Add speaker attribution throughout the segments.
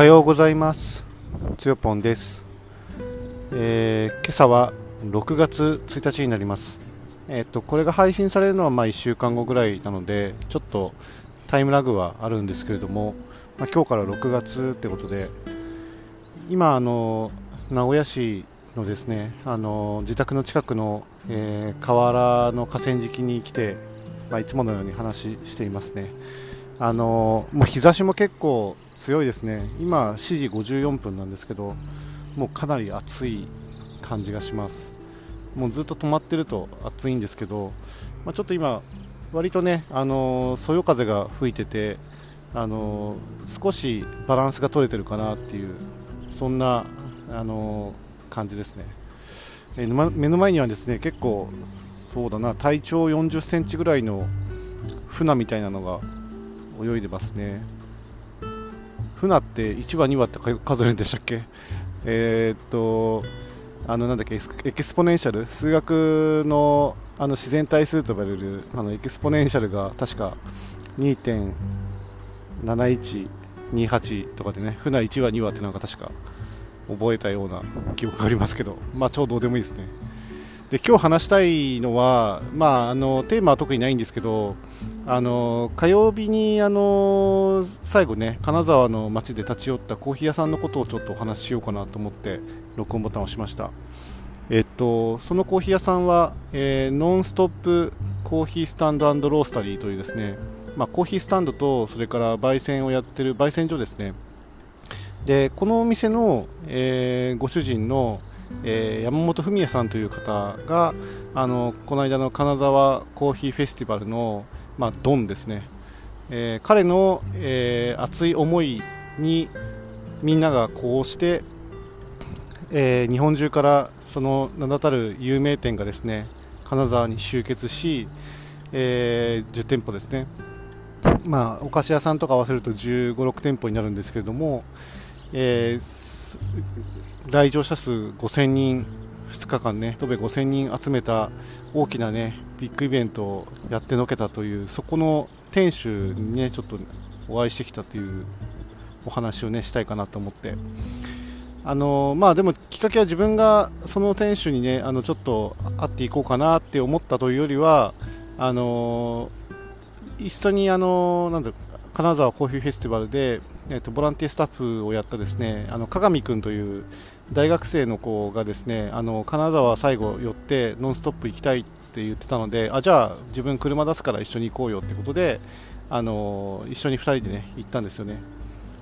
Speaker 1: はようございます。つよぽんです、えー、今朝は6月1日になります。えっ、ー、とこれが配信されるのはまあ1週間後ぐらいなのでちょっとタイムラグはあるんですけれども、まあ、今日から6月ってことで今あの名古屋市のですねあの自宅の近くの、えー、河原の河川敷に来て、まあ、いつものように話していますね。あのもう日差しも結構強いですね。今7時54分なんですけどもうかなり暑い感じがします。もうずっと止まってると暑いんですけど、まあ、ちょっと今割とねあのそよ風が吹いててあの少しバランスが取れてるかなっていうそんなあの感じですね、え目の前にはですね結構そうだな体長40センチぐらいの鮒みたいなのが泳いでますね。鮒って1羽2羽って数えるんでしたっけ？えー、っとあのなんだっけ exponential？数学のあの自然対数と呼ばれるあの exponential が確か2.7128とかでね鮒1羽2羽ってなんか確か覚えたような記憶がありますけどまあちょうどでもいいですね。で今日話したいのは、まあ、あのテーマは特にないんですけどあの火曜日にあの最後ね金沢の街で立ち寄ったコーヒー屋さんのことをちょっとお話ししようかなと思って録音ボタンを押しました。えっとそのコーヒー屋さんは、えー、ノンストップコーヒースタンドロースタリーというですねまあ、コーヒースタンドとそれから焙煎をやってる焙煎所ですね。でこのお店の、えー、ご主人のえー、山本文也さんという方があのこの間の金沢コーヒーフェスティバルの、まあ、ドンですね、えー、彼の、えー、熱い思いにみんながこうして、え日本中からその名だたる有名店がですね金沢に集結し、え10店舗ですね。まあ、お菓子屋さんとか合わせると1 5 6店舗になるんですけれども、えー来場者数5000人2日間ね延べ5000人集めた大きなねビッグイベントをやってのけたというそこの店主にねちょっとお会いしてきたというお話をねしたいかなと思って。あのまあでもきっかけは自分がその店主にねあのちょっと会っていこうかなって思ったというよりはあの一緒にあのなんだ金沢コーヒーフェスティバルでえーと、ボランティアスタッフをやったですねあの鏡君という大学生の子がですねあの金沢最後寄ってノンストップ行きたいって言ってたのであじゃあ自分車出すから一緒に行こうよってことであの一緒に2人でね行ったんですよね。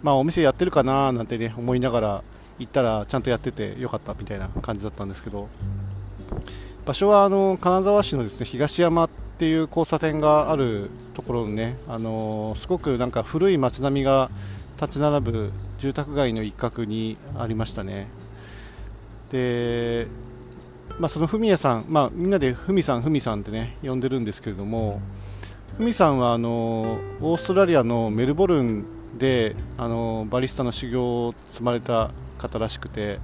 Speaker 1: まあお店やってるかななんてね思いながら行ったらちゃんとやっててよかったみたいな感じだったんですけど。場所はあの金沢市のですね東山っていう交差点があるところのねあのすごくなんか古い街並みが立ち並ぶ住宅街の一角にありましたね。で、まあ、そのふみやさん、まあ、みんなでふみさんふみさんってね呼んでるんですけれどもふみさんはあのオーストラリアのメルボルンであのバリスタの修行を積まれた方らしくて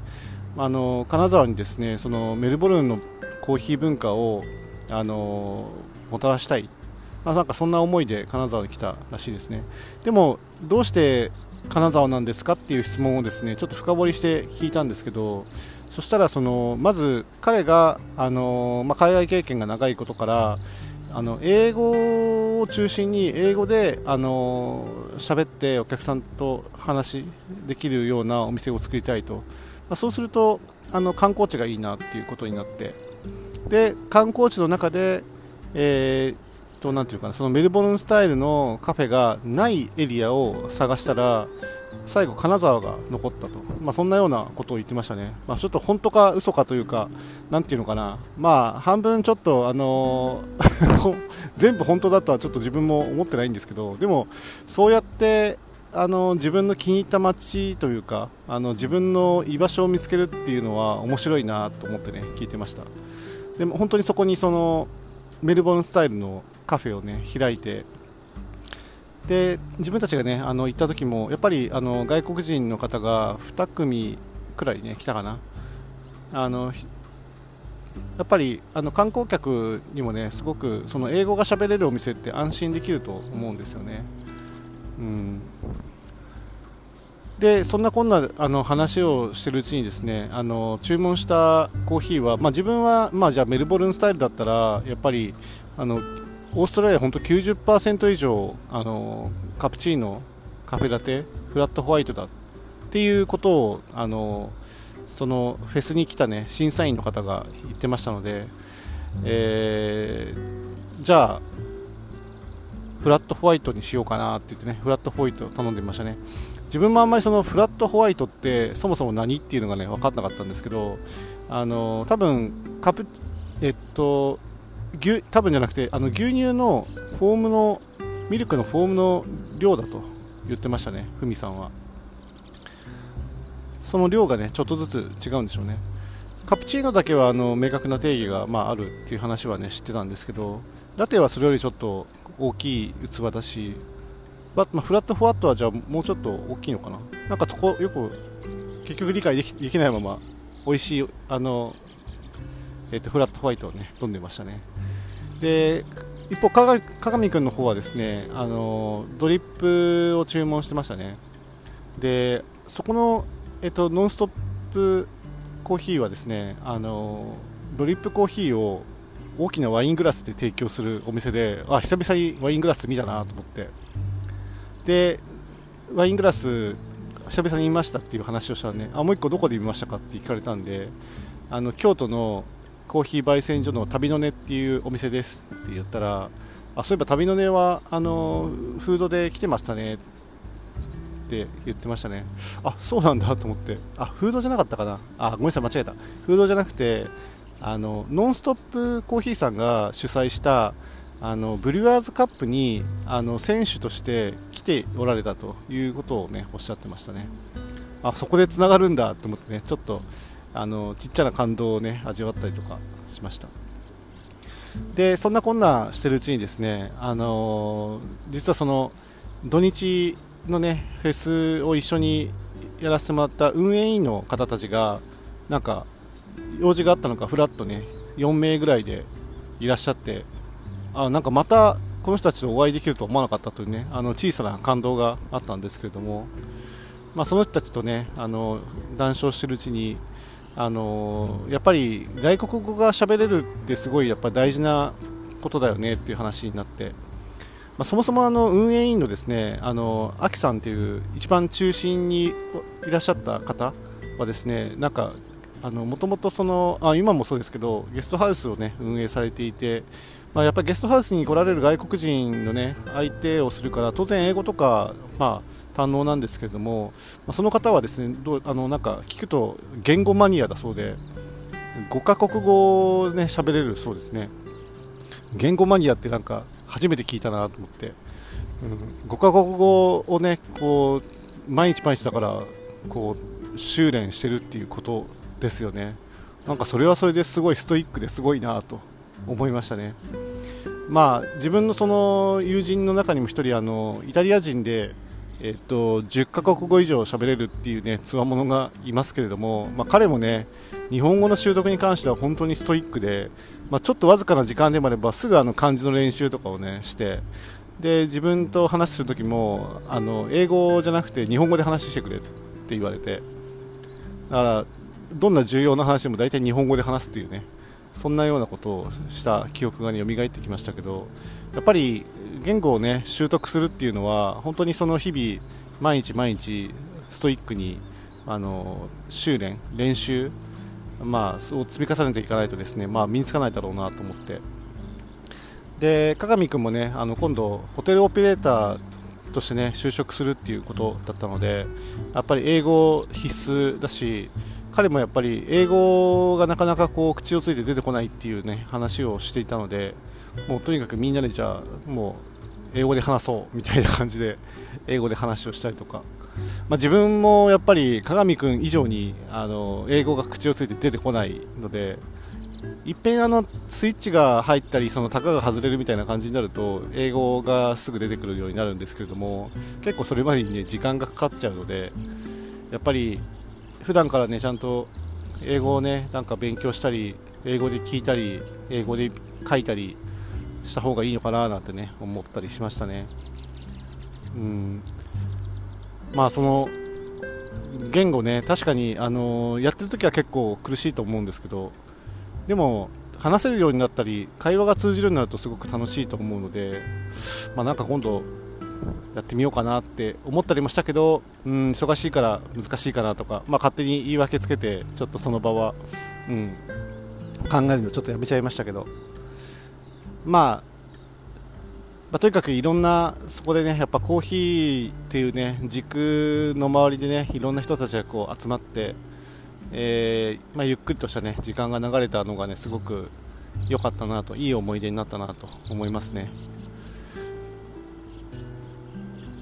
Speaker 1: あの金沢にですねそのメルボルンのコーヒー文化をあのもたらしたい。まあ、なんかそんな思いで金沢に来たらしいですね。でもどうして金沢なんですかっていう質問をですねちょっと深掘りして聞いたんですけどそしたらそのまず彼があの、まあ、海外経験が長いことからあの英語を中心に英語であの喋ってお客さんと話できるようなお店を作りたいと、まあ、そうするとあの観光地がいいなっていうことになって。で観光地の中で、えー、となんていうかなそのメルボルンスタイルのカフェがないエリアを探したら最後金沢が残ったと、まあ、そんなようなことを言ってましたね、まあ、ちょっと本当か嘘かというかなんていうのかな。まあ半分ちょっとあのー、全部本当だとはちょっと自分も思ってないんですけどでもそうやってあの自分の気に入った街というかあの自分の居場所を見つけるっていうのは面白いなと思ってね聞いてました。でも本当にそこにそのメルボルンスタイルのカフェをね開いてで自分たちがねあの行った時もやっぱりあの外国人の方が2組くらいね来たかなあのやっぱりあの観光客にもねすごくその英語が喋れるお店って安心できると思うんですよね。うんでそんなこんなあの話をしてるうちにですねあの注文したコーヒーは、まあ、自分は、まあ、じゃあメルボルンスタイルだったらやっぱりあのオーストラリア本当90%以上あのカプチーノカフェラテフラットホワイトだっていうことをあのそのフェスに来たね審査員の方が言ってましたので、えー、じゃあフラットホワイトにしようかなって言ってねフラットホワイトを頼んでみましたね。自分もあんまりそのフラットホワイトってそもそも何っていうのがね分かんなかったんですけどあの多分カプえっと牛多分じゃなくてあの牛乳のフォームのミルクのフォームの量だと言ってましたねふみさんは。その量がねちょっとずつ違うんでしょうね。カプチーノだけはあの明確な定義が、まあ、あるっていう話はね知ってたんですけどラテはそれよりちょっと大きい器だしまあ、フラットフワットはじゃあもうちょっと大きいのかな。なんかそこよく結局理解できできないまま美味しいあの、えー、とフラットホワイトをね飲んでましたね。で一方かがみくんの方はですねあのドリップを注文してましたね。でそこの、えっと、ノンストップコーヒーはですねあのドリップコーヒーを大きなワイングラスで提供するお店であ久々にワイングラス見たなと思って。でワイングラス久々に見ましたっていう話をしたらねあもう1個どこで見ましたかって聞かれたんであの京都のコーヒー焙煎所の旅の根っていうお店ですって言ったらあそういえば旅の根はあのフードで来てましたねって言ってましたね。あそうなんだと思って。あフードじゃなかったかな。あごめんなさい間違えた。フードじゃなくてあのノンストップコーヒーさんが主催したあのブリュワーズカップにあの選手として来ておられたということを、ね、おっしゃってましたね。あそこでつながるんだと思ってねちょっとあのちっちゃな感動を、ね、味わったりとかしました。でそんなこんなしてるうちにですねあの実はその土日のねフェスを一緒にやらせてもらった運営委員の方たちがなんか用事があったのかフラッとね4名ぐらいでいらっしゃってあなんかまたこの人たちとお会いできると思わなかったというねあの小さな感動があったんですけれども、まあ、その人たちとねあの談笑してるうちにあのやっぱり外国語が喋れるってすごいやっぱ大事なことだよねっていう話になって、まあ、そもそもあの運営委員のですねあのアキさんっていう一番中心にいらっしゃった方はですねなんかもともとそのあ今もそうですけどゲストハウスをね運営されていてまあ、やっぱりゲストハウスに来られる外国人の、ね、相手をするから当然英語とか、まあ、堪能なんですけれども、まあ、その方はですねどうあのなんか聞くと言語マニアだそうで5カ国語をね喋れるそうですね言語マニアってなんか初めて聞いたなと思って、うん、5カ国語をねこう毎日毎日だからこう修練してるっていうことですよねなんかそれはそれですごいストイックですごいなと思いましたね。まあ、自分のその友人の中にも1人あのイタリア人で、えっと、10カ国語以上喋れるっていうねつわものがいますけれども、まあ、彼もね日本語の習得に関しては本当にストイックで、まあ、ちょっとわずかな時間でもあればすぐあの漢字の練習とかをねしてで自分と話する時もあの英語じゃなくて日本語で話してくれって言われてだからどんな重要な話でも大体日本語で話すというねそんなようなことをした記憶がね蘇ってきましたけどやっぱり言語をね習得するっていうのは本当にその日々毎日毎日ストイックにあの修練練習まあそう積み重ねていかないとですねまあ身につかないだろうなと思って。で加賀美君もねあの今度ホテルオペレーターとしてね就職するっていうことだったのでやっぱり英語必須だし彼もやっぱり英語がなかなかこう口をついて出てこないっていうね話をしていたのでもうとにかくみんなでじゃあもう英語で話そうみたいな感じで英語で話をしたりとか、まあ、自分もやっぱり鏡君以上にあの英語が口をついて出てこないのでいっぺんあのスイッチが入ったりその高が外れるみたいな感じになると英語がすぐ出てくるようになるんですけれども結構それまでに、ね、時間がかかっちゃうのでやっぱり普段からねちゃんと英語をねなんか勉強したり英語で聞いたり英語で書いたりした方がいいのかななんてね思ったりしましたね。うん。まあその言語ね確かに、あのやってる時は結構苦しいと思うんですけどでも話せるようになったり会話が通じるようになるとすごく楽しいと思うので、まあ、なんか今度やってみようかなって思ったりもしたけどうん忙しいから難しいかなとか、まあ、勝手に言い訳つけてちょっとその場は、うん、考えるのちょっとやめちゃいましたけど、まあ、まあ、とにかくいろんなそこでねやっぱコーヒーっていうね軸の周りでねいろんな人たちがこう集まってえー、まあ、ゆっくりとした、ね、時間が流れたのが、ね、すごく良かったなといい思い出になったなと思いますね。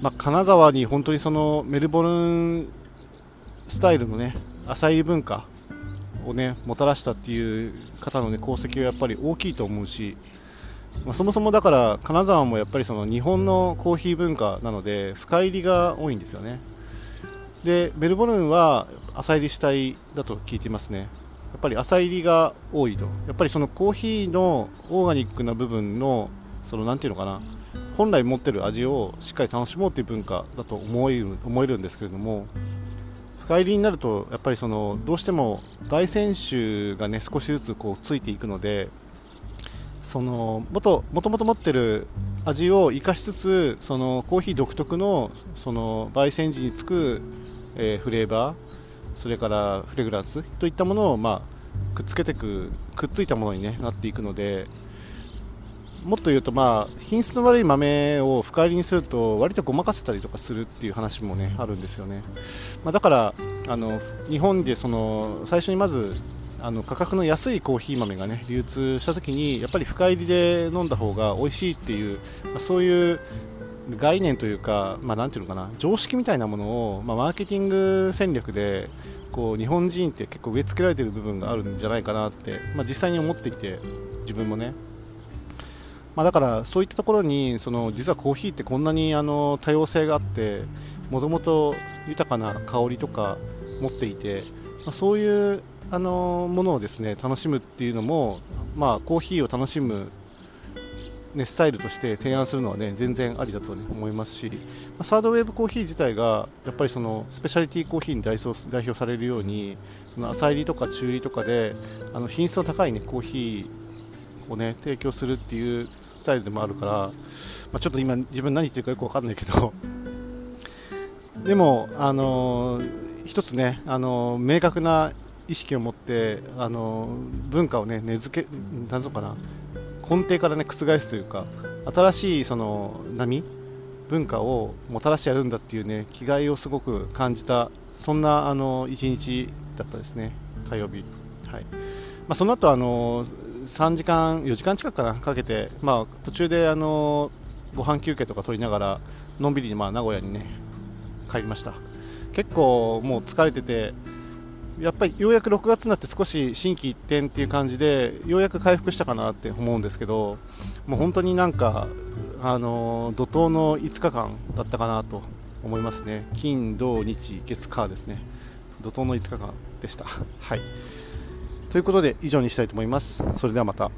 Speaker 1: まあ、金沢に本当にそのメルボルンスタイルのね浅い文化をねもたらしたっていう方のね功績はやっぱり大きいと思うし、まあ、そもそもだから金沢もやっぱりその日本のコーヒー文化なので深入りが多いんですよね。でメルボルンは浅入り主体だと聞いていますね。やっぱり浅入りが多いと。やっぱりそのコーヒーのオーガニックな部分のそのなんていうのかな本来持ってる味をしっかり楽しもうという文化だと思える思えるんですけれども深入りになるとやっぱりそのどうしても焙煎酒がね少しずつこうついていくのでそのもともと持ってる味を生かしつつそのコーヒー独特のその焙煎時につく、えー、フレーバーそれからフレグランスといったものを、まあ、くっつけていくくっついたものに、ね、なっていくのでもっと言うと、まあ、品質の悪い豆を深入りにすると割とごまかせたりとかするっていう話も、ね、あるんですよね、まあ、だからあの日本でその最初にまずあの価格の安いコーヒー豆が、ね、流通した時にやっぱり深入りで飲んだ方が美味しいっていう、まあ、そういう概念というか、まあ、なんていうのかな常識みたいなものを、まあ、マーケティング戦略でこう日本人って結構植え付けられている部分があるんじゃないかなって、まあ、実際に思っていて自分もね、まあ、だからそういったところにその実はコーヒーってこんなにあの多様性があってもともと豊かな香りとか持っていて、まあ、そういうあのものをですね楽しむっていうのも、まあ、コーヒーを楽しむね、スタイルとして提案するのは、ね、全然ありだと、ね、思いますし、まあ、サードウェーブコーヒー自体がやっぱりそのスペシャリティコーヒーに代表代表されるようにその浅入りとか中入りとかであの品質の高い、ね、コーヒーを、ね、提供するっていうスタイルでもあるから、まあ、ちょっと今自分何言ってるかよく分かんないけど でも、あのー、一つね、あのー、明確な意識を持って、あのー、文化をね根付けなんぞかな根底からね覆すというか新しいその波文化をもたらしてやるんだっていうね気概をすごく感じたそんなあの一日だったですね火曜日。はい。まあ、その後あの3時間4時間近くかなかけてまあ途中であのご飯休憩とか取りながらのんびりまあ名古屋にね帰りました。結構もう疲れててやっぱりようやく6月になって少し心機一転っていう感じでようやく回復したかなって思うんですけどもう本当になんかあの怒涛の5日間だったかなと思いますね。金土日月火ですね。怒涛の5日間でした。はい。ということで以上にしたいと思います。それではまた。